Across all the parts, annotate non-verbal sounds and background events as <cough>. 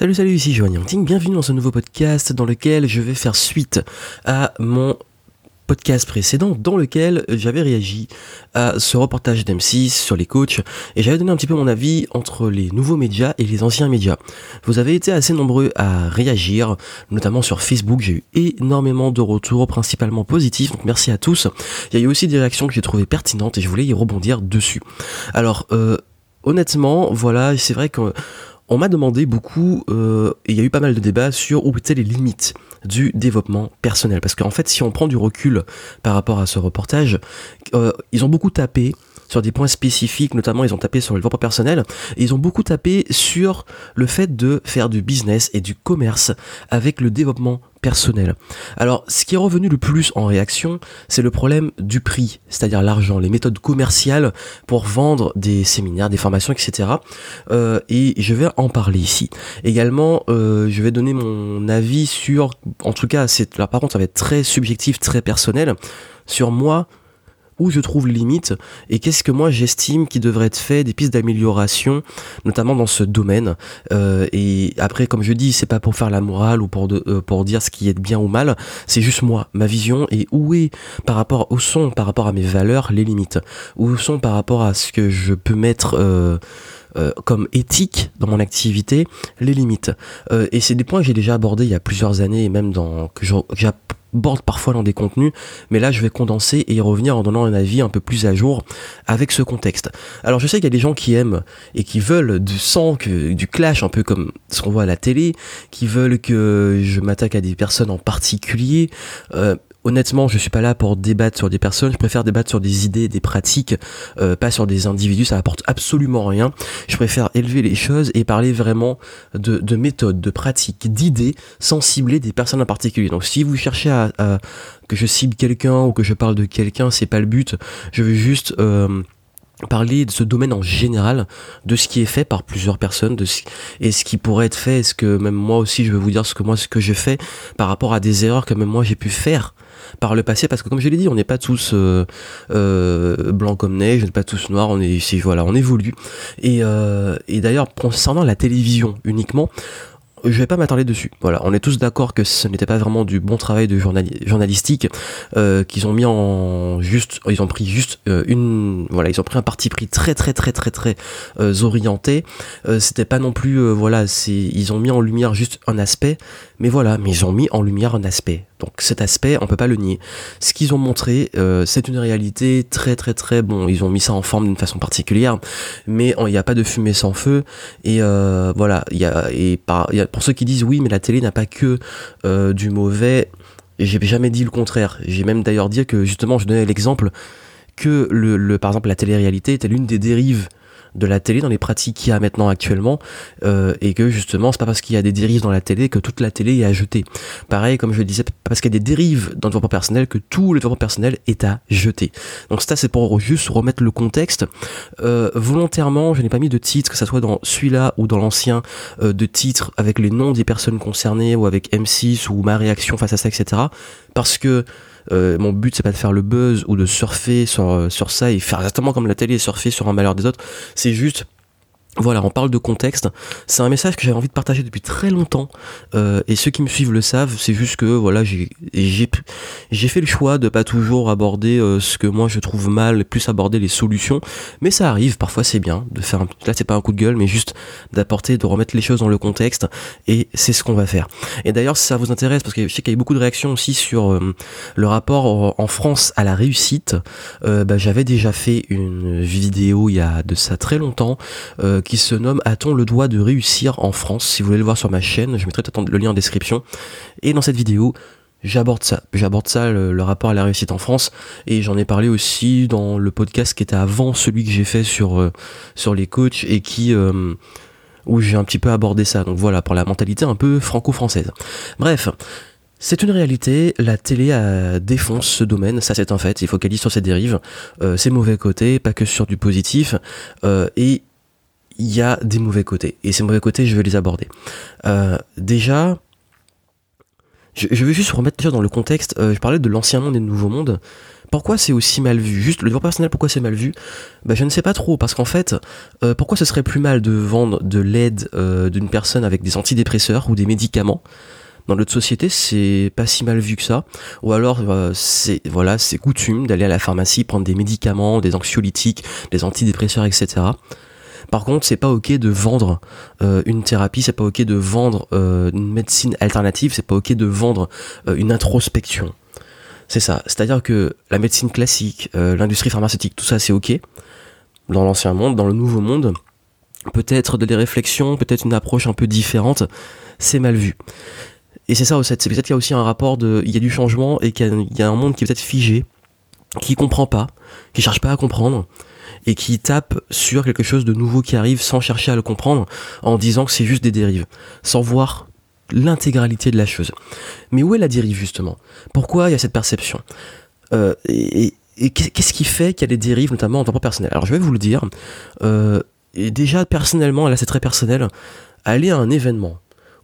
Salut, salut, ici Joanne Yangting, bienvenue dans ce nouveau podcast dans lequel je vais faire suite à mon podcast précédent dans lequel j'avais réagi à ce reportage d'M6 sur les coachs et j'avais donné un petit peu mon avis entre les nouveaux médias et les anciens médias. Vous avez été assez nombreux à réagir, notamment sur Facebook, j'ai eu énormément de retours, principalement positifs, donc merci à tous. Il y a eu aussi des réactions que j'ai trouvées pertinentes et je voulais y rebondir dessus. Alors, euh, honnêtement, voilà, c'est vrai que on m'a demandé beaucoup, euh, et il y a eu pas mal de débats sur où étaient les limites du développement personnel. Parce qu'en fait, si on prend du recul par rapport à ce reportage, euh, ils ont beaucoup tapé sur des points spécifiques, notamment ils ont tapé sur le développement personnel, et ils ont beaucoup tapé sur le fait de faire du business et du commerce avec le développement personnel. Alors, ce qui est revenu le plus en réaction, c'est le problème du prix, c'est-à-dire l'argent, les méthodes commerciales pour vendre des séminaires, des formations, etc. Euh, et je vais en parler ici. Également, euh, je vais donner mon avis sur, en tout cas, c'est là par contre, ça va être très subjectif, très personnel, sur moi, où je trouve les limites et qu'est-ce que moi j'estime qui devrait être fait, des pistes d'amélioration, notamment dans ce domaine. Euh, et après, comme je dis, c'est pas pour faire la morale ou pour, euh, pour dire ce qui est bien ou mal, c'est juste moi, ma vision et où est par rapport, où sont par rapport à mes valeurs les limites, où sont par rapport à ce que je peux mettre. Euh, comme éthique dans mon activité les limites et c'est des points que j'ai déjà abordés il y a plusieurs années et même dans que borde parfois dans des contenus, mais là je vais condenser et y revenir en donnant un avis un peu plus à jour avec ce contexte. Alors je sais qu'il y a des gens qui aiment et qui veulent du sang, du clash, un peu comme ce qu'on voit à la télé, qui veulent que je m'attaque à des personnes en particulier. Euh, honnêtement, je suis pas là pour débattre sur des personnes. Je préfère débattre sur des idées, des pratiques, euh, pas sur des individus. Ça apporte absolument rien. Je préfère élever les choses et parler vraiment de, de méthodes, de pratiques, d'idées, sans cibler des personnes en particulier. Donc, si vous cherchez à, que je cible quelqu'un ou que je parle de quelqu'un, c'est pas le but. Je veux juste euh, parler de ce domaine en général, de ce qui est fait par plusieurs personnes, de ce, et ce qui pourrait être fait, est-ce que même moi aussi je vais vous dire ce que moi ce que j'ai fait par rapport à des erreurs que même moi j'ai pu faire par le passé parce que comme je l'ai dit on n'est pas tous euh, euh, blancs comme neige on n'est pas tous noirs on est voilà on évolue et, euh, et d'ailleurs concernant la télévision uniquement je vais pas m'attarder dessus. Voilà, on est tous d'accord que ce n'était pas vraiment du bon travail de journalistique qu'ils ont mis en juste, ils ont pris juste voilà, un parti pris très très très très très orienté. C'était pas non plus, voilà, c'est, ils ont mis en lumière juste un aspect, mais voilà, mais ils ont mis en lumière un aspect. Donc cet aspect, on peut pas le nier. Ce qu'ils ont montré, euh, c'est une réalité très très très bon. Ils ont mis ça en forme d'une façon particulière, mais il n'y a pas de fumée sans feu. Et voilà, il y a et pour ceux qui disent oui, mais la télé n'a pas que euh, du mauvais, j'ai jamais dit le contraire. J'ai même d'ailleurs dit que justement, je donnais l'exemple que le, par exemple la télé-réalité était l'une des dérives de la télé dans les pratiques qu'il y a maintenant actuellement euh, et que justement c'est pas parce qu'il y a des dérives dans la télé que toute la télé est à jeter. Pareil comme je le disais, parce qu'il y a des dérives dans le développement personnel que tout le développement personnel est à jeter. Donc ça c'est pour juste remettre le contexte. Euh, volontairement je n'ai pas mis de titre que ça soit dans celui-là ou dans l'ancien euh, de titre avec les noms des personnes concernées ou avec M6 ou ma réaction face à ça etc. Parce que euh, mon but c'est pas de faire le buzz ou de surfer sur, euh, sur ça et faire exactement comme la télé surfer sur un malheur des autres. C'est juste voilà, on parle de contexte. C'est un message que j'avais envie de partager depuis très longtemps. Euh, et ceux qui me suivent le savent. C'est juste que voilà, j'ai fait le choix de pas toujours aborder euh, ce que moi je trouve mal, plus aborder les solutions. Mais ça arrive. Parfois, c'est bien de faire. Un, là, c'est pas un coup de gueule, mais juste d'apporter, de remettre les choses dans le contexte. Et c'est ce qu'on va faire. Et d'ailleurs, si ça vous intéresse, parce que je sais qu'il y a eu beaucoup de réactions aussi sur euh, le rapport en France à la réussite. Euh, bah, j'avais déjà fait une vidéo il y a de ça très longtemps. Euh, qui se nomme A-t-on le droit de réussir en France? Si vous voulez le voir sur ma chaîne, je mettrai le lien en description. Et dans cette vidéo, j'aborde ça. J'aborde ça, le, rapport à la réussite en France. Et j'en ai parlé aussi dans le podcast qui était avant celui que j'ai fait sur, euh, sur les coachs et qui... Euh, où j'ai un petit peu abordé ça. Donc voilà, pour la mentalité un peu franco-française. Bref, c'est une réalité, la télé a défonce ce domaine, ça c'est un fait, il focalise sur ses dérives, euh, ses mauvais côtés, pas que sur du positif, euh, et il y a des mauvais côtés. Et ces mauvais côtés, je vais les aborder. Euh, déjà, je, vais juste remettre déjà dans le contexte, euh, je parlais de l'ancien monde et du nouveau monde, Pourquoi c'est aussi mal vu? Juste le développement personnel, pourquoi c'est mal vu? Bah, Je ne sais pas trop, parce qu'en fait, euh, pourquoi ce serait plus mal de vendre de l'aide d'une personne avec des antidépresseurs ou des médicaments dans notre société, c'est pas si mal vu que ça. Ou alors, c'est voilà, c'est coutume d'aller à la pharmacie prendre des médicaments, des anxiolytiques, des antidépresseurs, etc. Par contre, c'est pas ok de vendre une thérapie, c'est pas ok de vendre une médecine alternative, c'est pas ok de vendre une introspection. C'est ça. C'est-à-dire que la médecine classique, euh, l'industrie pharmaceutique, tout ça, c'est ok. Dans l'ancien monde, dans le nouveau monde, peut-être des réflexions, peut-être une approche un peu différente, c'est mal vu. Et c'est ça aussi, c'est peut-être qu'il y a aussi un rapport de, il y a du changement et qu'il y, a un monde qui est peut-être figé, qui comprend pas, qui cherche pas à comprendre, et qui tape sur quelque chose de nouveau qui arrive sans chercher à le comprendre, en disant que c'est juste des dérives, sans voir l'intégralité de la chose. Mais où est la dérive justement? Pourquoi il y a cette perception? Euh, Et, qu'est-ce qui fait qu'il y a des dérives, notamment en temps personnel? Alors je vais vous le dire. Euh, et déjà personnellement, là c'est très personnel, aller à un événement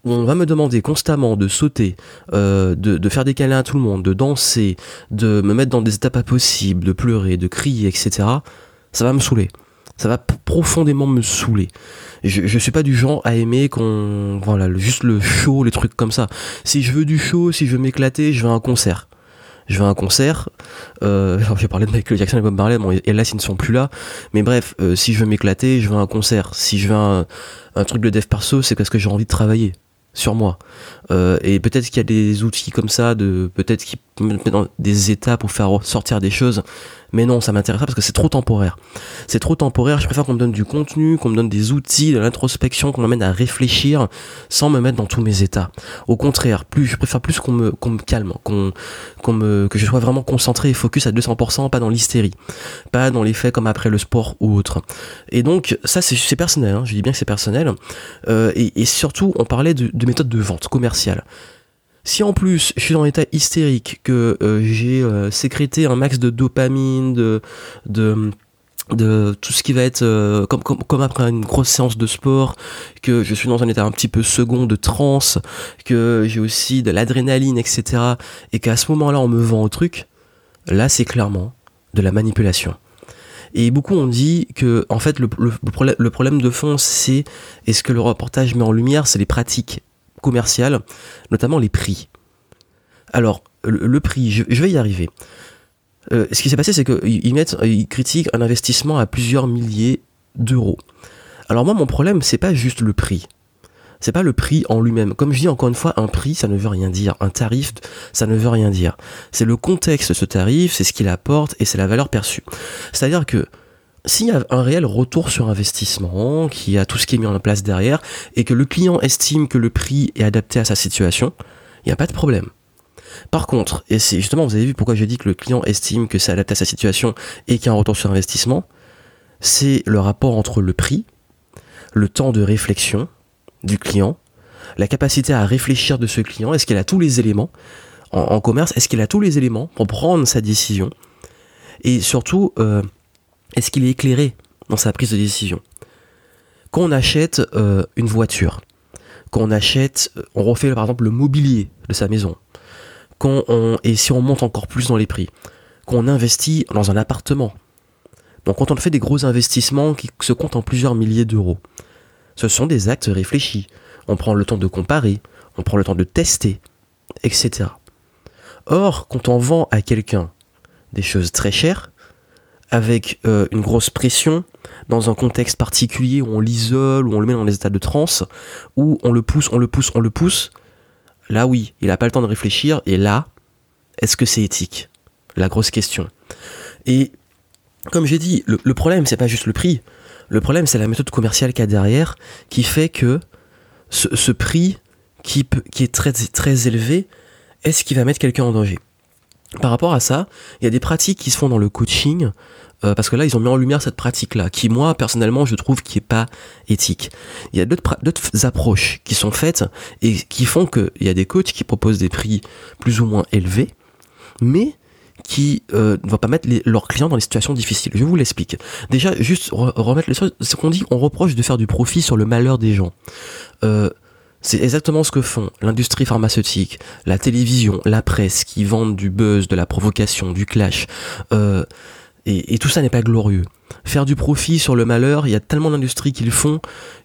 où on va me demander constamment de sauter, euh, de, faire des câlins à tout le monde, de danser, de me mettre dans des états pas possibles, de pleurer, de crier, etc. Ça va me saouler. Ça va profondément me saouler. Je, je suis pas du genre à aimer qu'on voilà juste le show les trucs comme ça. Si je veux du show si je veux m'éclater je veux un concert. Je veux un concert euh, <laughs> j'ai parlé de Michael Jackson et Bob Marley bon et là ils ne sont plus là. Mais bref euh, si je veux m'éclater je veux un concert. Si je veux un, un truc de dev perso c'est parce que j'ai envie de travailler sur moi. Euh, et peut-être qu'il y a des outils comme ça, de peut-être qui dans des étapes pour faire sortir des choses. Mais non, ça m'intéresse pas parce que c'est trop temporaire. C'est trop temporaire. Je préfère qu'on me donne du contenu, qu'on me donne des outils, de l'introspection, qu'on m'amène à réfléchir sans me mettre dans tous mes états. Au contraire, plus je préfère plus qu'on me qu'on me calme, qu'on qu'on me que je sois vraiment concentré et focus à 200%, pas dans l'hystérie, pas dans les faits comme après le sport ou autre. Et donc ça c'est personnel. Hein, je dis bien que c'est personnel. Euh, et, et, surtout, on parlait de, de méthode de vente commerciale. Si en plus je suis dans l'état hystérique, que euh, j'ai euh, sécrété un max de dopamine, de, tout ce qui va être euh, comme, comme, après une grosse séance de sport, que je suis dans un état un petit peu second de transe, que j'ai aussi de l'adrénaline, etc. Et qu'à ce moment-là on me vend au truc, là c'est clairement de la manipulation. Et beaucoup ont dit que, en fait, le, le problème de fond, c'est, et ce que le reportage met en lumière, c'est les pratiques notamment les prix. Alors, le, prix, je, vais y arriver. Euh, ce qui s'est passé, c'est qu'ils mettent, ils critiquent un investissement à plusieurs milliers d'euros. Alors moi, mon problème, c'est pas juste le prix. C'est pas le prix en lui-même. Comme je dis encore une fois, un prix, ça ne veut rien dire. Un tarif, ça ne veut rien dire. C'est le contexte de ce tarif, c'est ce qu'il apporte et c'est la valeur perçue. C'est-à-dire que s'il y a un réel retour sur investissement, qu'il y a tout ce qui est mis en place derrière, et que le client estime que le prix est adapté à sa situation, il n'y a pas de problème. Par contre, et c'est justement, vous avez vu pourquoi j'ai dit que le client estime que c'est adapté à sa situation et qu'il y a un retour sur investissement, c'est le rapport entre le prix, le temps de réflexion du client, la capacité à réfléchir de ce client, est-ce qu'il a tous les éléments en, commerce, est-ce qu'il a tous les éléments pour prendre sa décision, et surtout, euh, est-ce qu'il est éclairé dans sa prise de décision? Quand on achète euh, une voiture, quand on achète, euh, on refait par exemple le mobilier de sa maison, quand on, et si on monte encore plus dans les prix, quand on investit dans un appartement, donc quand on fait des gros investissements qui se comptent en plusieurs milliers d'euros, ce sont des actes réfléchis. On prend le temps de comparer, on prend le temps de tester, etc. Or, quand on vend à quelqu'un des choses très chères, avec euh, une grosse pression, dans un contexte particulier où on l'isole, où on le met dans des états de transe, où on le pousse, on le pousse, on le pousse, là oui, il n'a pas le temps de réfléchir, et là, est-ce que c'est éthique? La grosse question. Et comme j'ai dit, le, problème, c'est pas juste le prix, le problème, c'est la méthode commerciale qu'il y a derrière, qui fait que ce, prix qui, qui est très, très élevé, est-ce qu'il va mettre quelqu'un en danger? Par rapport à ça, il y a des pratiques qui se font dans le coaching, euh, parce que là, ils ont mis en lumière cette pratique-là, qui moi, personnellement, je trouve qui est pas éthique. Il y a d'autres approches qui sont faites et qui font qu'il y a des coachs qui proposent des prix plus ou moins élevés, mais qui euh, ne vont pas mettre leurs clients dans des situations difficiles. Je vous l'explique. Déjà, juste remettre les choses, ce qu'on dit, on reproche de faire du profit sur le malheur des gens. Euh, C'est exactement ce que font l'industrie pharmaceutique, la télévision, la presse, qui vendent du buzz, de la provocation, du clash. Euh, et, tout ça n'est pas glorieux. Faire du profit sur le malheur, il y a tellement d'industries qui le font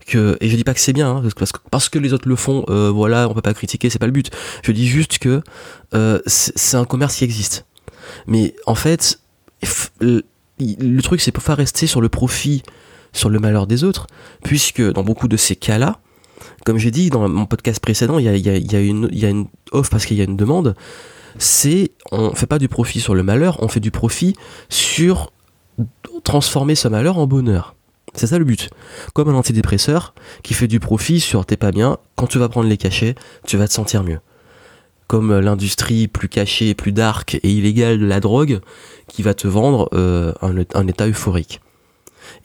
que, et je dis pas que c'est bien, hein, parce, que, parce que les autres le font, euh, voilà, on peut pas critiquer, c'est pas le but. Je dis juste que euh, c'est un commerce qui existe. Mais en fait, le truc c'est pas rester sur le profit, sur le malheur des autres, puisque dans beaucoup de ces cas-là, comme j'ai dit dans mon podcast précédent, il y a, une offre parce qu'il y a une demande c'est on fait pas du profit sur le malheur, on fait du profit sur transformer ce malheur en bonheur. C'est ça le but. Comme un antidépresseur qui fait du profit sur t'es pas bien, quand tu vas prendre les cachets, tu vas te sentir mieux. Comme l'industrie plus cachée, plus dark et illégale de la drogue qui va te vendre euh, un état euphorique.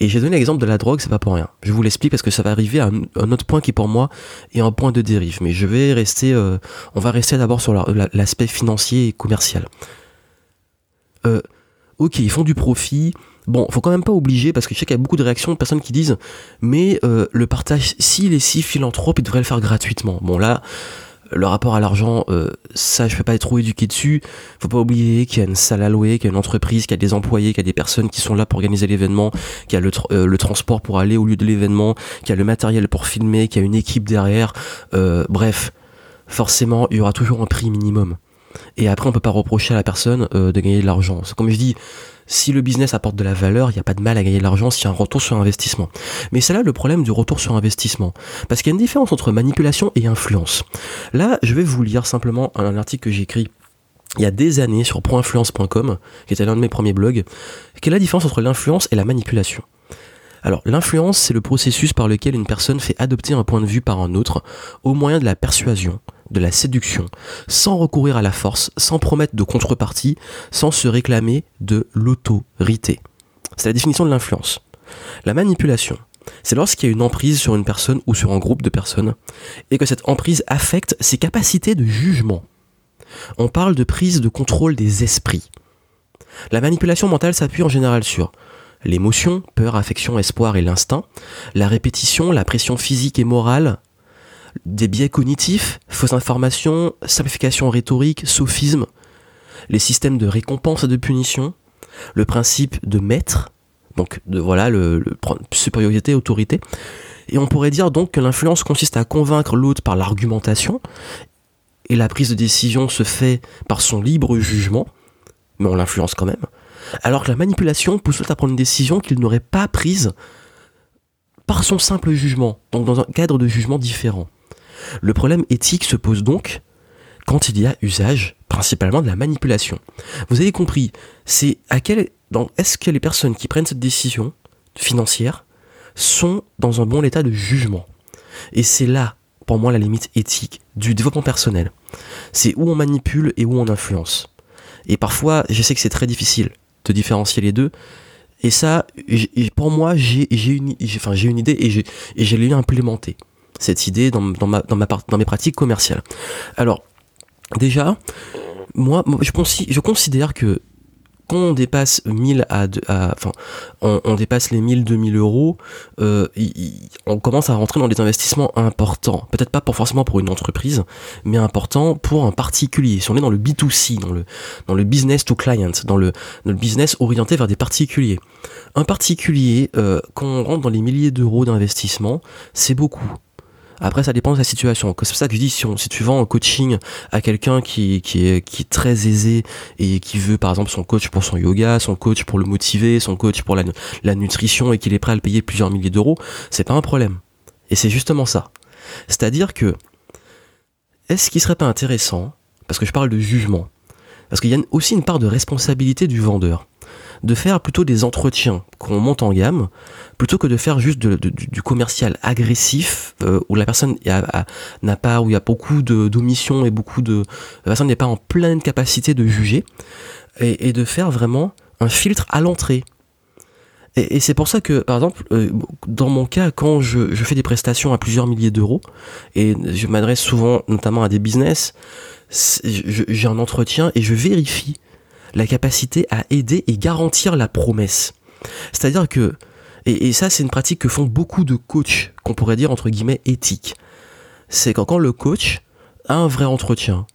Et j'ai donné l'exemple de la drogue, c'est pas pour rien. Je vous l'explique parce que ça va arriver à un, autre point qui pour moi est un point de dérive. Mais je vais rester, euh, on va rester d'abord sur l'aspect financier et commercial. Euh, ok, ils font du profit. Bon, faut quand même pas obliger parce que je sais qu'il y a beaucoup de réactions de personnes qui disent mais euh, le partage, s'il est si philanthrope, il devrait le faire gratuitement. Bon là, le rapport à l'argent, euh, ça je peux pas être trop éduqué dessus. Faut pas oublier qu'il y a une salle à louer, qu'il y a une entreprise, qu'il y a des employés, qu'il y a des personnes qui sont là pour organiser l'événement, qu'il y a le, euh, transport pour aller au lieu de l'événement, qu'il y a le matériel pour filmer, qu'il y a une équipe derrière. Euh, bref, forcément, il y aura toujours un prix minimum. Et après, on peut pas reprocher à la personne de gagner de l'argent. Comme je dis, si le business apporte de la valeur, il n'y a pas de mal à gagner de l'argent s'il y a un retour sur investissement. Mais c'est là le problème du retour sur investissement. Parce qu'il y a une différence entre manipulation et influence. Là, je vais vous lire simplement un article que j'ai écrit il y a des années sur proinfluence.com, qui était l'un de mes premiers blogs. Quelle est la différence entre l'influence et la manipulation? Alors, l'influence, c'est le processus par lequel une personne fait adopter un point de vue par un autre, au moyen de la persuasion, de la séduction, sans recourir à la force, sans promettre de contrepartie, sans se réclamer de l'autorité. C'est la définition de l'influence. La manipulation, c'est lorsqu'il y a une emprise sur une personne ou sur un groupe de personnes, et que cette emprise affecte ses capacités de jugement. On parle de prise de contrôle des esprits. La manipulation mentale s'appuie en général sur l'émotion, peur, affection, espoir et l'instinct, la répétition, la pression physique et morale, des biais cognitifs, fausses informations, simplification rhétorique, sophisme, les systèmes de récompense et de punition, le principe de maître, donc de voilà le, supériorité, autorité. Et on pourrait dire donc que l'influence consiste à convaincre l'autre par l'argumentation, et la prise de décision se fait par son libre jugement, mais on l'influence quand même. Alors que la manipulation pousse l'autre à prendre une décision qu'il n'aurait pas prise par son simple jugement, donc dans un cadre de jugement différent. Le problème éthique se pose donc quand il y a usage principalement de la manipulation. Vous avez compris, c'est à quel est-ce que les personnes qui prennent cette décision financière sont dans un bon état de jugement? Et c'est là, pour moi, la limite éthique du développement personnel. C'est où on manipule et où on influence. Et parfois, je sais que c'est très difficile de différencier les deux. Et ça, pour moi, j'ai une, une idée et j'ai l'ai implémenté cette idée dans, dans, ma, dans, ma, dans mes pratiques commerciales. Alors, déjà, moi, je, je considère que quand on dépasse 1000 à, enfin, on, dépasse les 1000, 2000 euros, euh, on commence à rentrer dans des investissements importants. Peut-être pas pour forcément pour une entreprise, mais important pour un particulier. Si on est dans le B2C, dans le, dans le business to client, dans le, dans le business orienté vers des particuliers. Un particulier, euh, quand on rentre dans les milliers d'euros d'investissement, c'est beaucoup. Après, ça dépend de la situation. C'est pour ça que je dis, si, tu vends un coaching à quelqu'un qui, est, très aisé et qui veut, par exemple, son coach pour son yoga, son coach pour le motiver, son coach pour la, la nutrition et qu'il est prêt à le payer plusieurs milliers d'euros, c'est pas un problème. Et c'est justement ça. C'est-à-dire que, est-ce qu'il serait pas intéressant, parce que je parle de jugement, parce qu'il y a aussi une part de responsabilité du vendeur de faire plutôt des entretiens qu'on monte en gamme, plutôt que de faire juste du commercial agressif euh, où la personne n'a pas, où il y a beaucoup d'omissions et beaucoup de, la personne n'est pas en pleine capacité de juger, et, de faire vraiment un filtre à l'entrée. Et, c'est pour ça que, par exemple, euh, dans mon cas, quand je, je, fais des prestations à plusieurs milliers d'euros, et je m'adresse souvent notamment à des business, j'ai un entretien et je vérifie la capacité à aider et garantir la promesse. C'est-à-dire que, et, ça c'est une pratique que font beaucoup de coachs, qu'on pourrait dire entre guillemets éthiques. c'est quand, le coach a un vrai entretien,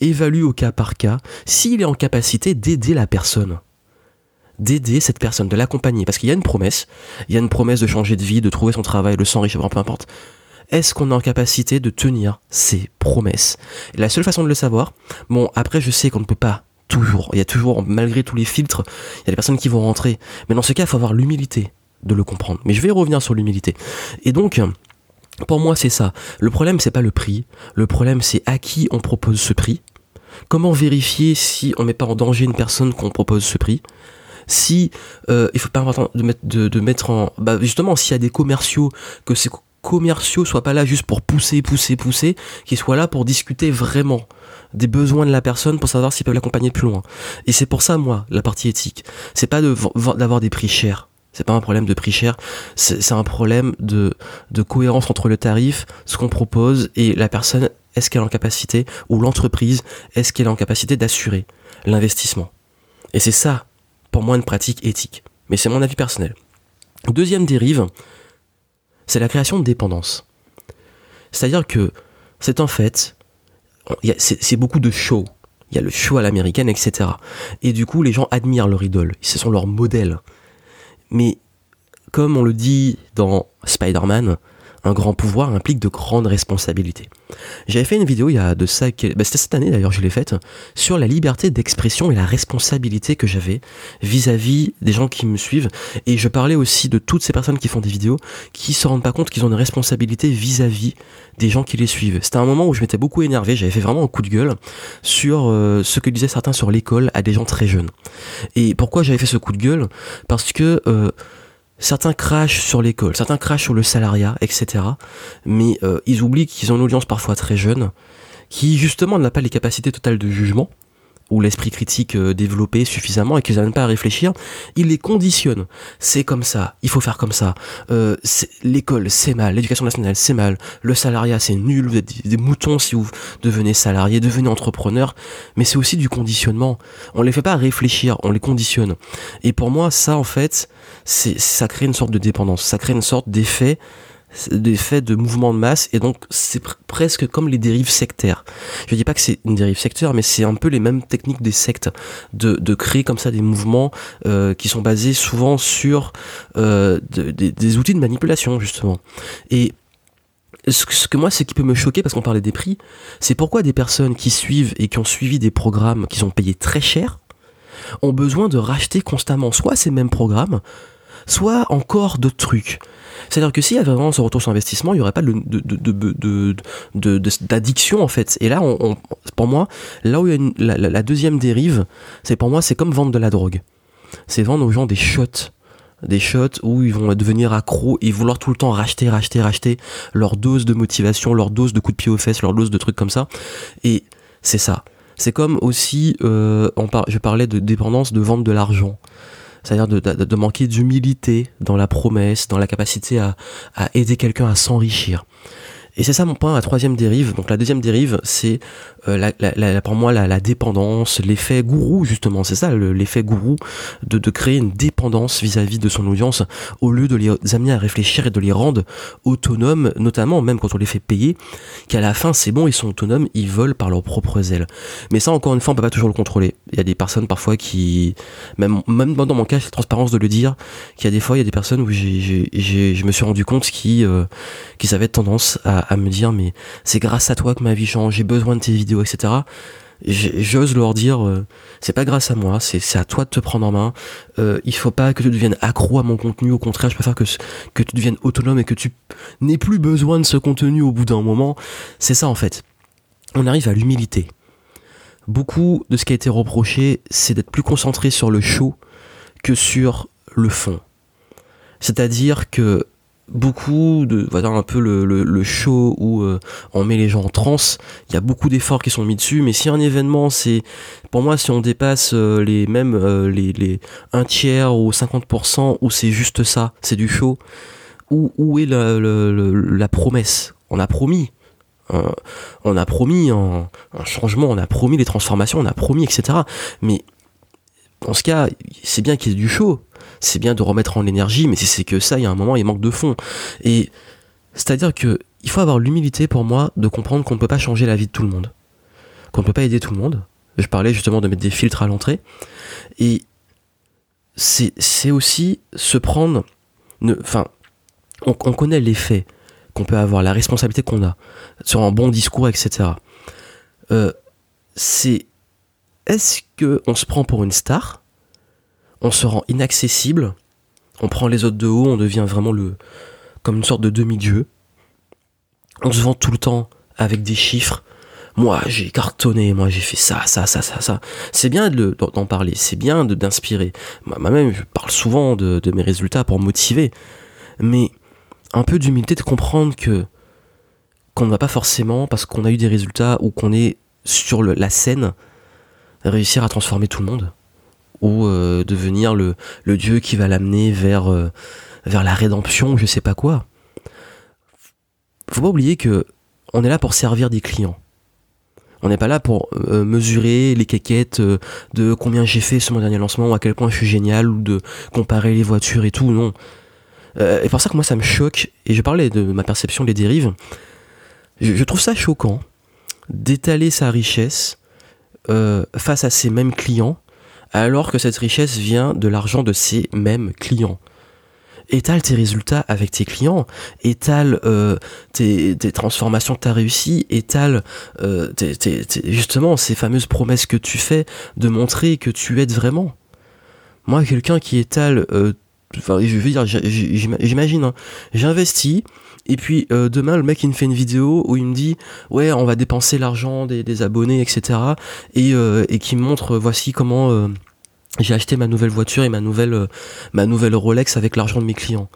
évalue au cas par cas s'il est en capacité d'aider la personne d'aider cette personne, de l'accompagner. Parce qu'il y a une promesse, il y a une promesse de changer de vie, de trouver son travail, de s'enrichir, peu importe. Est-ce qu'on est en capacité de tenir ces promesses? Et La seule façon de le savoir, bon, après je sais qu'on ne peut pas il y a toujours, malgré tous les filtres, il y a des personnes qui vont rentrer. Mais dans ce cas, il faut avoir l'humilité de le comprendre. Mais je vais revenir sur l'humilité. Et donc, pour moi, c'est ça. Le problème, c'est pas le prix. Le problème, c'est à qui on propose ce prix. Comment vérifier si on met pas en danger une personne qu'on propose ce prix? Si euh, il faut pas de mettre, de, mettre en bah justement s'il y a des commerciaux que ces commerciaux soient pas là juste pour pousser pousser pousser qu'ils soient là pour discuter vraiment des besoins de la personne pour savoir s'ils peuvent l'accompagner plus loin et c'est pour ça moi la partie éthique c'est pas d'avoir des prix chers c'est pas un problème de prix cher, c'est un problème de, de cohérence entre le tarif, ce qu'on propose et la personne, est-ce qu'elle est en capacité, ou l'entreprise, est-ce qu'elle est en capacité d'assurer l'investissement. Et c'est ça pour moi une pratique éthique. Mais c'est mon avis personnel. Deuxième dérive, c'est la création de dépendance. C'est-à-dire que c'est en fait, c'est beaucoup de show. Il y a le show à l'américaine, etc. Et du coup, les gens admirent leur idole. Ce sont leurs modèles. Mais comme on le dit dans Spider-Man, un grand pouvoir implique de grandes responsabilités. J'avais fait une vidéo il y a de ça, bah, c'était cette année d'ailleurs, je l'ai faite, sur la liberté d'expression et la responsabilité que j'avais vis-à-vis des gens qui me suivent. Et je parlais aussi de toutes ces personnes qui font des vidéos, qui se rendent pas compte qu'ils ont une responsabilité vis-à-vis des gens qui les suivent. C'était un moment où je m'étais beaucoup énervé, j'avais fait vraiment un coup de gueule sur euh, ce que disaient certains sur l'école à des gens très jeunes. Et pourquoi j'avais fait ce coup de gueule? Parce que... Euh, certains crachent sur l'école, certains crachent sur le salariat, etc. Mais euh, ils oublient qu'ils ont une audience parfois très jeune, qui justement n'a pas les capacités totales de jugement, ou l'esprit critique euh, développé suffisamment et qu'ils n'arrivent pas à réfléchir, ils les conditionnent. C'est comme ça, il faut faire comme ça. Euh, L'école, c'est mal. L'éducation nationale, c'est mal. Le salariat, c'est nul. Vous êtes des moutons si vous devenez salarié, devenez entrepreneur. Mais c'est aussi du conditionnement. On les fait pas réfléchir, on les conditionne. Et pour moi, ça, en fait, ça crée une sorte de dépendance. Ça crée une sorte d'effet des faits de mouvements de masse et donc c'est presque comme les dérives sectaires. Je dis pas que c'est une dérive sectaire, mais c'est un peu les mêmes techniques des sectes de, de créer comme ça des mouvements euh, qui sont basés souvent sur euh, des outils de manipulation justement. Et ce que, ce moi, c'est qui peut me choquer parce qu'on parlait des prix, c'est pourquoi des personnes qui suivent et qui ont suivi des programmes qui sont payés très cher ont besoin de racheter constamment soit ces mêmes programmes, soit encore d'autres trucs. C'est-à-dire que s'il y avait vraiment ce retour sur investissement, il n'y aurait pas d'addiction de, en fait. Et là, pour moi, là où il y a la, deuxième dérive, c'est pour moi, c'est comme vendre de la drogue. C'est vendre aux gens des shots des shots où ils vont devenir accros et vouloir tout le temps racheter, racheter, racheter leur dose de motivation, leur dose de coup de pied aux fesses, leur dose de trucs comme ça. Et c'est ça. C'est comme aussi, euh, je parlais de dépendance de vendre de l'argent c'est-à-dire de, de, manquer d'humilité dans la promesse, dans la capacité à aider quelqu'un à s'enrichir. Et c'est ça mon point, la troisième dérive. Donc la deuxième dérive, c'est euh, pour moi la, dépendance, l'effet gourou justement. C'est ça l'effet gourou de, créer une dépendance vis-à-vis de son audience au lieu de les amener à réfléchir et de les rendre autonomes, notamment même quand on les fait payer, qu'à la fin c'est bon, ils sont autonomes, ils volent par leurs propres ailes. Mais ça encore une fois, on peut pas toujours le contrôler. Il y a des personnes parfois qui, même dans mon cas, c'est transparence de le dire, qu'il y a des fois il y a des personnes où je me suis rendu compte qui euh, qui avaient tendance à à, me dire mais c'est grâce à toi que ma vie change, j'ai besoin de tes vidéos, etc. J'ose leur dire euh, c'est pas grâce à moi, c'est à toi de te prendre en main. Euh, il faut pas que tu deviennes accro à mon contenu, au contraire, je préfère que que tu deviennes autonome et que tu n'aies plus besoin de ce contenu au bout d'un moment. C'est ça en fait. On arrive à l'humilité. Beaucoup de ce qui a été reproché, c'est d'être plus concentré sur le show que sur le fond. C'est-à-dire que beaucoup de voilà un peu le, le, show où euh, on met les gens en transe. Il y a beaucoup d'efforts qui sont mis dessus mais si un événement c'est pour moi si on dépasse euh, les mêmes euh, les, les un tiers ou 50% où c'est juste ça c'est du show où, où est la, la, promesse? On a promis on a promis un, un, changement on a promis les transformations on a promis etc mais en ce cas c'est bien qu'il y ait du show c'est bien de remettre en l'énergie, mais si c'est que ça, il y a un moment, il manque de fond. Et c'est-à-dire que il faut avoir l'humilité pour moi de comprendre qu'on ne peut pas changer la vie de tout le monde, qu'on ne peut pas aider tout le monde. Je parlais justement de mettre des filtres à l'entrée. Et c'est aussi se prendre. Enfin, on, connaît l'effet qu'on peut avoir, la responsabilité qu'on a sur un bon discours, etc. Euh, c'est est-ce que on se prend pour une star, on se rend inaccessible, on prend les autres de haut, on devient vraiment le comme une sorte de demi-dieu, on se vend tout le temps avec des chiffres. Moi, j'ai cartonné, moi, j'ai fait ça, ça, ça, ça, ça. C'est bien d'en parler, c'est bien d'inspirer. Moi-même, je parle souvent de, mes résultats pour motiver. Mais un peu d'humilité de comprendre que qu'on ne va pas forcément, parce qu'on a eu des résultats ou qu'on est sur la scène, réussir à transformer tout le monde. Ou euh, devenir le, dieu qui va l'amener vers, euh, la rédemption, je sais pas quoi faut pas oublier que on est là pour servir des clients. On n'est pas là pour euh, mesurer les quéquettes euh, de combien j'ai fait sur mon dernier lancement ou à quel point je suis génial ou de comparer les voitures et tout, non. Et pour ça que moi ça me choque, et je parlais de ma perception des dérives, je, trouve ça choquant d'étaler sa richesse face à ses mêmes clients alors que cette richesse vient de l'argent de ces mêmes clients étale tes résultats avec tes clients, étale euh, tes, transformations que tu as réussi, étale euh, justement ces fameuses promesses que tu fais de montrer que tu aides vraiment. Moi, quelqu'un qui étale, euh, enfin, je veux dire, j'imagine, hein, j'investis, et puis demain, le mec il me fait une vidéo où il me dit ouais, on va dépenser l'argent des, abonnés, etc. Et, et qui me montre voici comment j'ai acheté ma nouvelle voiture et ma nouvelle, euh, ma nouvelle Rolex avec l'argent de mes clients.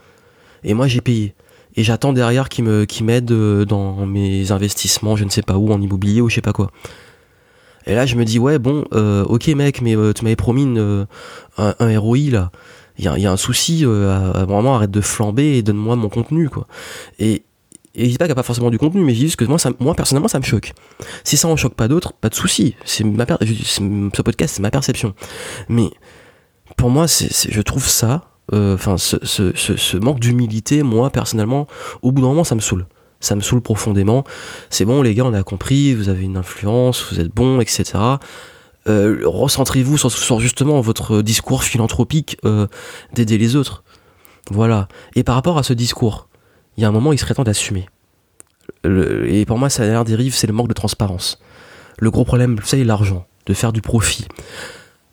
Et moi, j'ai payé. Et j'attends derrière qu'ils me, qui m'aident euh, dans mes investissements, je ne sais pas où, en immobilier ou je sais pas quoi. Et là, je me dis, ouais, bon, euh, ok, mec, mais tu m'avais promis une, un, un ROI, là. Il y a, un souci, vraiment, arrête de flamber et donne-moi mon contenu, quoi. Et, et je dis pas qu'il n'y a pas forcément du contenu, mais je dis juste que moi, moi personnellement, ça me choque. Si ça en choque pas d'autres, pas de souci. Ce podcast, c'est ma perception. Mais pour moi, je trouve ça, euh, enfin, ce, ce, ce, manque d'humilité, moi personnellement, au bout d'un moment, ça me saoule. Ça me saoule profondément. C'est bon, les gars, on a compris, vous avez une influence, vous êtes bon, etc. Euh, recentrez-vous sur, sur, justement votre discours philanthropique euh, d'aider les autres. Voilà. Et par rapport à ce discours, il y a un moment, il serait temps d'assumer. Et pour moi, ça a l'air dérive, c'est le manque de transparence. Le gros problème, c'est l'argent, de faire du profit.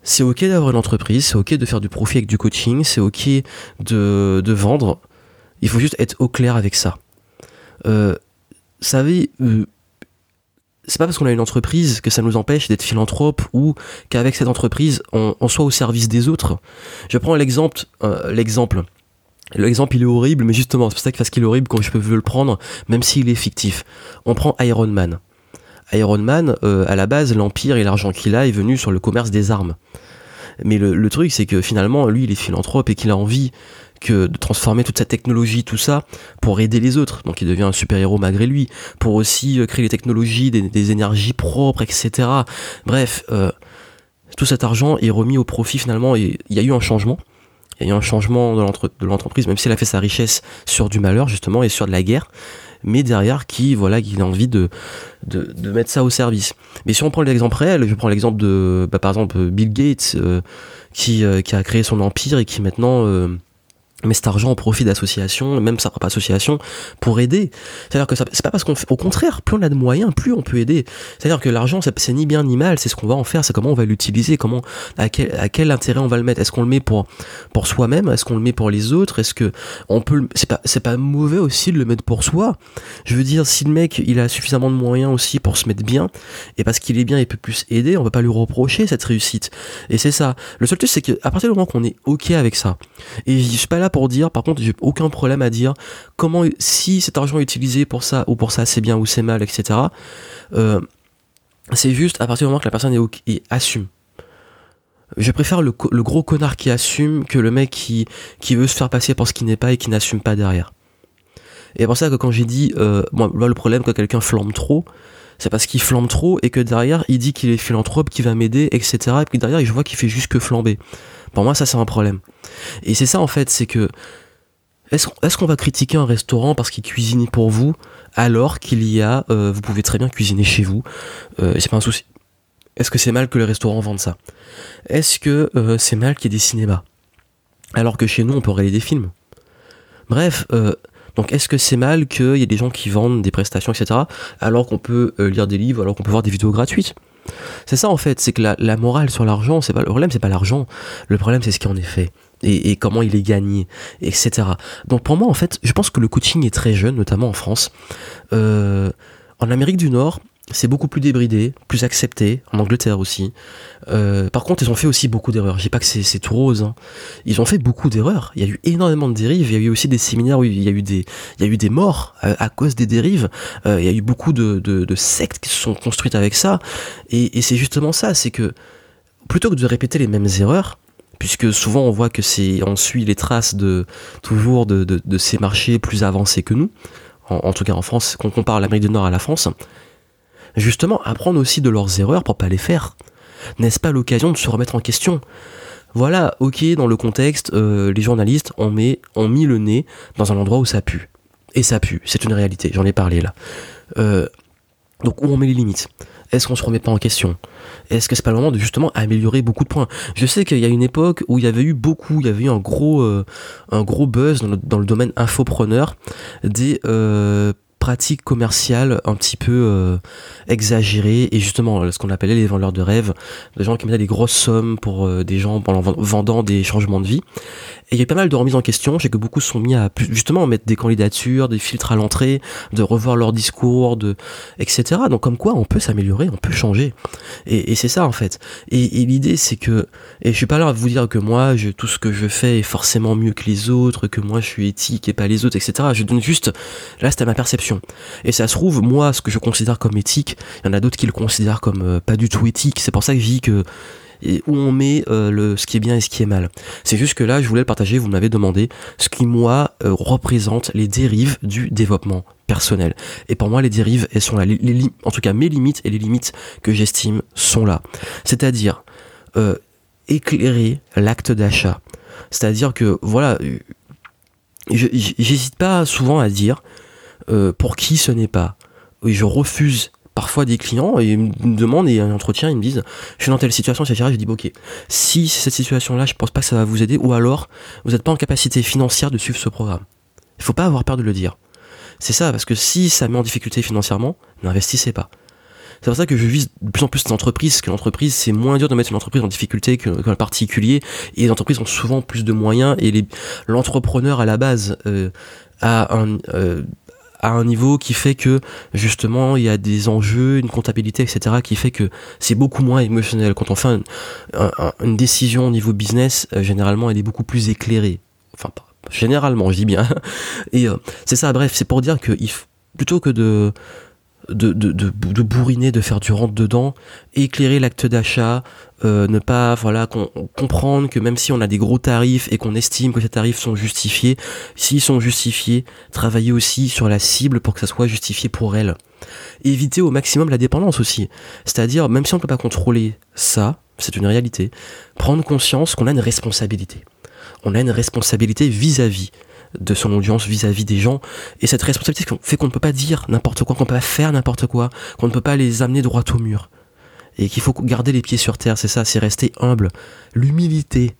C'est ok d'avoir une entreprise, c'est ok de faire du profit avec du coaching, c'est ok de, de, vendre. Il faut juste être au clair avec ça. Euh, savez, euh, c'est pas parce qu'on a une entreprise que ça nous empêche d'être philanthrope ou qu'avec cette entreprise on, soit au service des autres. Je prends l'exemple, euh, l'exemple L'exemple il est horrible, mais justement, c'est pour ça que parce qu'il est horrible quand je peux le prendre, même s'il est fictif. On prend Iron Man. Iron Man, euh, à la base, l'empire et l'argent qu'il a est venu sur le commerce des armes. Mais le, truc, c'est que finalement, lui, il est philanthrope et qu'il a envie de transformer toute sa technologie, tout ça, pour aider les autres. Donc il devient un super-héros malgré lui, pour aussi euh, créer les technologies, des, énergies propres, etc. Bref, euh, tout cet argent est remis au profit finalement, et il y a eu un changement il y a eu un changement de l'entreprise, même si elle a fait sa richesse sur du malheur justement et sur de la guerre, mais derrière qui voilà qui a envie de, de, mettre ça au service. Mais si on prend l'exemple réel, je prends l'exemple de bah, par exemple Bill Gates euh, qui, qui a créé son empire et qui maintenant mais cet argent au profit d'associations, même sa propre association, pour aider. C'est-à-dire que c'est pas parce qu'on fait, au contraire, plus on a de moyens, plus on peut aider. C'est-à-dire que l'argent, c'est ni bien ni mal, c'est ce qu'on va en faire, c'est comment on va l'utiliser, comment, à quel, à quel intérêt on va le mettre. Est-ce qu'on le met pour, pour soi-même? Est-ce qu'on le met pour les autres? Est-ce que on peut, c'est pas, c'est pas mauvais aussi de le mettre pour soi? Je veux dire, si le mec, il a suffisamment de moyens aussi pour se mettre bien, et parce qu'il est bien, il peut plus aider, on va pas lui reprocher cette réussite. Et c'est ça. Le seul truc, c'est qu'à partir du moment qu'on est ok avec ça, et je suis pas là pour dire, par contre, j'ai aucun problème à dire comment, si cet argent est utilisé pour ça ou pour ça, c'est bien ou c'est mal, etc. Euh, c'est juste à partir du moment que la personne est, assume. Je préfère le, gros connard qui assume que le mec qui, qui veut se faire passer pour ce qui n'est pas et qui n'assume pas derrière. Et pour ça que quand j'ai dit, euh, moi, le problème quand quelqu'un flambe trop, c'est parce qu'il flambe trop et que derrière il dit qu'il est philanthrope, qu'il va m'aider, etc. Et puis derrière je vois qu'il fait juste que flamber. Pour moi ça c'est un problème. Et c'est ça en fait, c'est que est-ce qu'on va critiquer un restaurant parce qu'il cuisine pour vous alors qu'il y a, euh, vous pouvez très bien cuisiner chez vous, euh, c'est pas un souci. Est-ce que c'est mal que le restaurant vende ça? Est-ce que euh, c'est mal qu'il y ait des cinémas? Alors que chez nous on peut regarder des films Bref, donc est-ce que c'est mal qu'il y ait des gens qui vendent des prestations, etc. alors qu'on peut lire des livres, alors qu'on peut voir des vidéos gratuites? C'est ça en fait, c'est que la, morale sur l'argent, c'est pas le problème, c'est pas l'argent. Le problème, c'est ce qui en est fait et, comment il est gagné, etc. Donc pour moi, en fait, je pense que le coaching est très jeune, notamment en France. Euh, en Amérique du Nord, c'est beaucoup plus débridé, plus accepté, en Angleterre aussi. Euh, par contre, ils ont fait aussi beaucoup d'erreurs. Je dis pas que c'est tout rose. Hein. Ils ont fait beaucoup d'erreurs. Il y a eu énormément de dérives. Il y a eu aussi des séminaires où il y a eu des, il y a eu des morts euh, à, cause des dérives. il y a eu beaucoup de, de, sectes qui se sont construites avec ça. Et, c'est justement ça, c'est que plutôt que de répéter les mêmes erreurs, puisque souvent on voit que c'est on suit les traces de toujours de, ces marchés plus avancés que nous, en, tout cas en France, qu'on compare l'Amérique du Nord à la France, justement apprendre aussi de leurs erreurs pour pas les faire. N'est-ce pas l'occasion de se remettre en question? Voilà, ok, dans le contexte, euh, les journalistes ont mis, le nez dans un endroit où ça pue. Et ça pue, c'est une réalité, j'en ai parlé là. Euh, donc où on met les limites? Est-ce qu'on se remet pas en question? Est-ce que c'est pas le moment de justement améliorer beaucoup de points? Je sais qu'il y a une époque où il y avait eu beaucoup, il y avait eu un gros, euh, buzz dans le, domaine infopreneur des pratiques commerciales un petit peu euh, exagérées et justement ce qu'on appelait les vendeurs de rêves, des gens qui mettaient des grosses sommes pour des gens en vendant des changements de vie et il y a pas mal de remises en question. J'ai que beaucoup sont mis à justement mettre des candidatures, des filtres à l'entrée, de revoir leur discours, de etc. Donc comme quoi on peut s'améliorer, on peut changer. Et, c'est ça en fait. Et, l'idée c'est que et je suis pas là à vous dire que moi je, tout ce que je fais est forcément mieux que les autres, que moi je suis éthique et pas les autres, etc. Je donne juste là c'était ma perception. Et ça se trouve moi ce que je considère comme éthique, il y en a d'autres qui le considèrent comme euh, pas du tout éthique. C'est pour ça que je dis que où on met euh, le, ce qui est bien et ce qui est mal. C'est juste que là, je voulais le partager, vous m'avez demandé ce qui, moi, euh, représente les dérives du développement personnel. Et pour moi, les dérives, elles sont là. En tout cas, mes limites et les limites que j'estime sont là. C'est-à-dire, euh, éclairer l'acte d'achat. C'est-à-dire que, voilà, j'hésite pas souvent à dire pour qui ce n'est pas. Je refuse parfois des clients et me demandent et un entretien ils me disent je suis dans telle situation etc. Je dis ok. Si cette situation là je pense pas que ça va vous aider ou alors vous n'êtes pas en capacité financière de suivre ce programme. Il faut pas avoir peur de le dire. C'est ça parce que si ça met en difficulté financièrement n'investissez pas. C'est pour ça que je vise de plus en plus d'entreprises, que l'entreprise, c'est moins dur de mettre une entreprise en difficulté qu'un particulier, et les entreprises ont souvent plus de moyens, et l'entrepreneur à la base euh, a un, euh, à un niveau qui fait que justement il y a des enjeux, une comptabilité, etc. qui fait que c'est beaucoup moins émotionnel. Quand on fait une décision au niveau business, euh, généralement elle est beaucoup plus éclairée. Enfin, généralement, je dis bien. <laughs> Et euh, c'est ça, bref, c'est pour dire que plutôt que de de, de, de, bourriner, de faire du rentre dedans, éclairer l'acte d'achat, euh, ne pas voilà comprendre que même si on a des gros tarifs et qu'on estime que ces tarifs sont justifiés, s'ils sont justifiés, travailler aussi sur la cible pour que ça soit justifié pour elle. Éviter au maximum la dépendance aussi. C'est-à-dire, même si on ne peut pas contrôler ça, c'est une réalité, prendre conscience qu'on a une responsabilité. On a une responsabilité vis-à-vis de son audience vis-à-vis des gens. Et cette responsabilité fait qu'on ne peut pas dire n'importe quoi, qu'on ne peut pas faire n'importe quoi, qu'on ne peut pas les amener droit au mur. Et qu'il faut garder les pieds sur terre, c'est ça, c'est rester humble. L'humilité,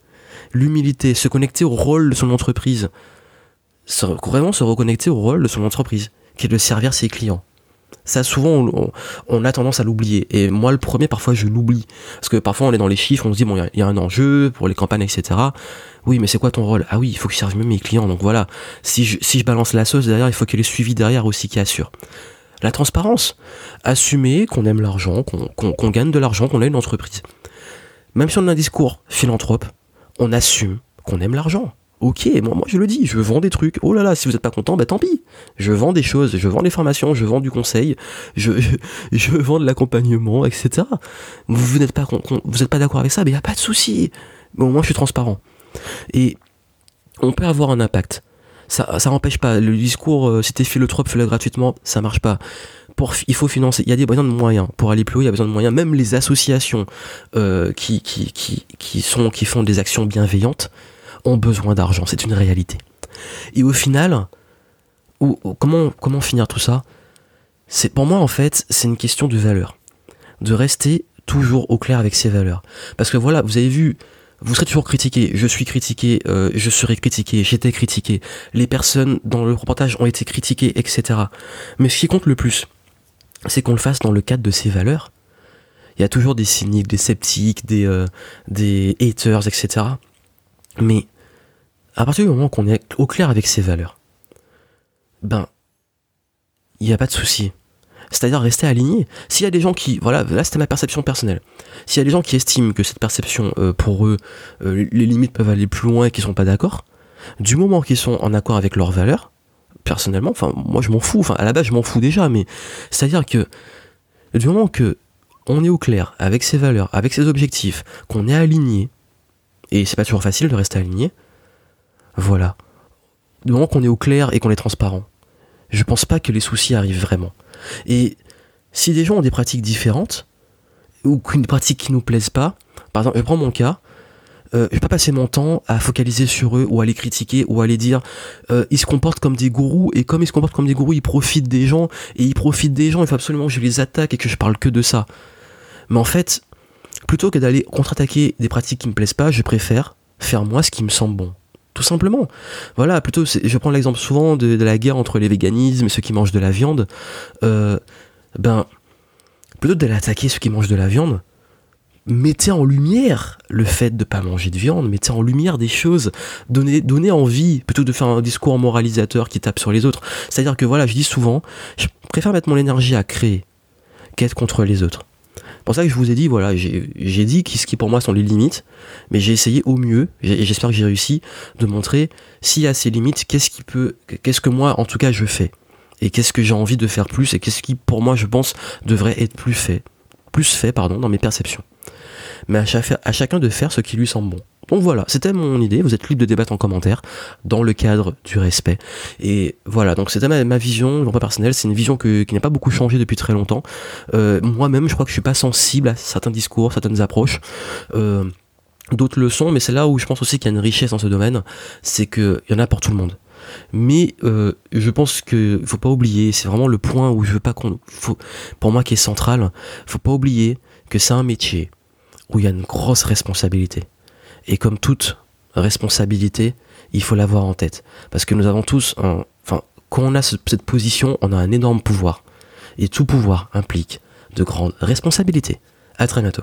l'humilité, se connecter au rôle de son entreprise. vraiment se reconnecter au rôle de son entreprise, qui est de servir ses clients. Ça, souvent, on, a tendance à l'oublier. Et moi, le premier, parfois, je l'oublie. Parce que parfois, on est dans les chiffres, on se dit, bon, il y, a un enjeu pour les campagnes, etc. Oui, mais c'est quoi ton rôle? Ah oui, il faut que je serve mieux mes clients. Donc voilà, si je, si je balance la sauce derrière, il faut qu'il y ait suivi derrière aussi qui assure. La transparence. Assumer qu'on aime l'argent, qu'on gagne de l'argent, qu'on a une entreprise. Même si on a un discours philanthrope, on assume qu'on aime l'argent. Ok, moi, je le dis, je vends des trucs. Oh là là, si vous n'êtes pas content, bah tant pis. Je vends des choses, je vends des formations, je vends du conseil, je, <laughs> vends de l'accompagnement, etc. Vous, n'êtes pas, d'accord avec ça, mais il n'y a pas de souci. Au moins je suis transparent. Et on peut avoir un impact. Ça, ça n'empêche pas. Le discours, euh, t'es philanthrope, fais-le gratuitement, ça marche pas. Il faut financer. Il y a des besoins de moyens. Pour aller plus haut, il y a besoin de moyens. Même les associations euh, qui font des actions bienveillantes ont besoin d'argent. C'est une réalité. Et au final, comment, comment finir tout ça? C'est Pour moi, en fait, c'est une question de valeur. De rester toujours au clair avec ses valeurs. Parce que voilà, vous avez vu, vous serez toujours critiqué, je suis critiqué, euh, je serai critiqué, j'étais critiqué, les personnes dans le reportage ont été critiquées, etc. Mais ce qui compte le plus, c'est qu'on le fasse dans le cadre de ses valeurs. Il y a toujours des cyniques, des sceptiques, des, euh, des haters, etc. Mais à partir du moment qu'on est au clair avec ses valeurs, ben, il n'y a pas de souci. C'est-à-dire rester aligné. S'il y a des gens qui, voilà, là c'était ma perception personnelle. S'il y a des gens qui estiment que cette perception, euh, pour eux, euh, les limites peuvent aller plus loin et qu'ils sont pas d'accord, du moment qu'ils sont en accord avec leurs valeurs, personnellement, enfin moi je m'en fous, enfin à la base je m'en fous déjà, mais c'est-à-dire que du moment que on est au clair avec ses valeurs, avec ses objectifs, qu'on est aligné, et c'est pas toujours facile de rester aligné, voilà. Du moment qu'on est au clair et qu'on est transparent, je pense pas que les soucis arrivent vraiment. Et si des gens ont des pratiques différentes, ou qu'une pratique qui nous plaise pas, par exemple, je prends mon cas, euh, je vais pas passer mon temps à focaliser sur eux ou à les critiquer ou à les dire euh, ils se comportent comme des gourous et comme ils se comportent comme des gourous ils profitent des gens et ils profitent des gens il faut absolument que je les attaque et que je parle que de ça mais en fait plutôt que d'aller contre-attaquer des pratiques qui me plaisent pas je préfère faire moi ce qui me semble bon tout simplement. Voilà, plutôt, je prends l'exemple souvent de, la guerre entre les véganismes et ceux qui mangent de la viande. Euh, ben, plutôt d'aller attaquer ceux qui mangent de la viande, mettez en lumière le fait de ne pas manger de viande, mettez en lumière des choses, donnez, donnez envie, plutôt de faire un discours moralisateur qui tape sur les autres. C'est-à-dire que voilà, je dis souvent, je préfère mettre mon énergie à créer qu'être contre les autres pour ça que je vous ai dit, voilà, j'ai dit ce qui pour moi sont les limites, mais j'ai essayé au mieux, et j'espère que j'ai réussi, de montrer s'il y a ces limites, qu'est-ce qui peut, qu'est-ce que moi, en tout cas, je fais. Et qu'est-ce que j'ai envie de faire plus, et qu'est-ce qui, pour moi, je pense, devrait être plus fait. Plus fait, pardon, dans mes perceptions. Mais à, à chacun de faire ce qui lui semble bon. Donc voilà, c'était mon idée. Vous êtes libre de débattre en commentaire dans le cadre du respect. Et voilà, donc c'était ma, vision, non pas personnelle. C'est une vision qui n'a pas beaucoup changé depuis très longtemps. Euh, moi-même, je crois que je suis pas sensible à certains discours, certaines approches. Euh, d'autres leçons, mais c'est là où je pense aussi qu'il y a une richesse dans ce domaine, c'est qu'il y en a pour tout le monde. Mais euh, je pense qu'il faut pas oublier, c'est vraiment le point où je veux pas qu'on, pour moi qui est central, faut pas oublier que c'est un métier où il y a une grosse responsabilité. Et comme toute responsabilité, il faut l'avoir en tête. Parce que nous avons tous, un, enfin, quand on a cette position, on a un énorme pouvoir. Et tout pouvoir implique de grandes responsabilités. À très bientôt.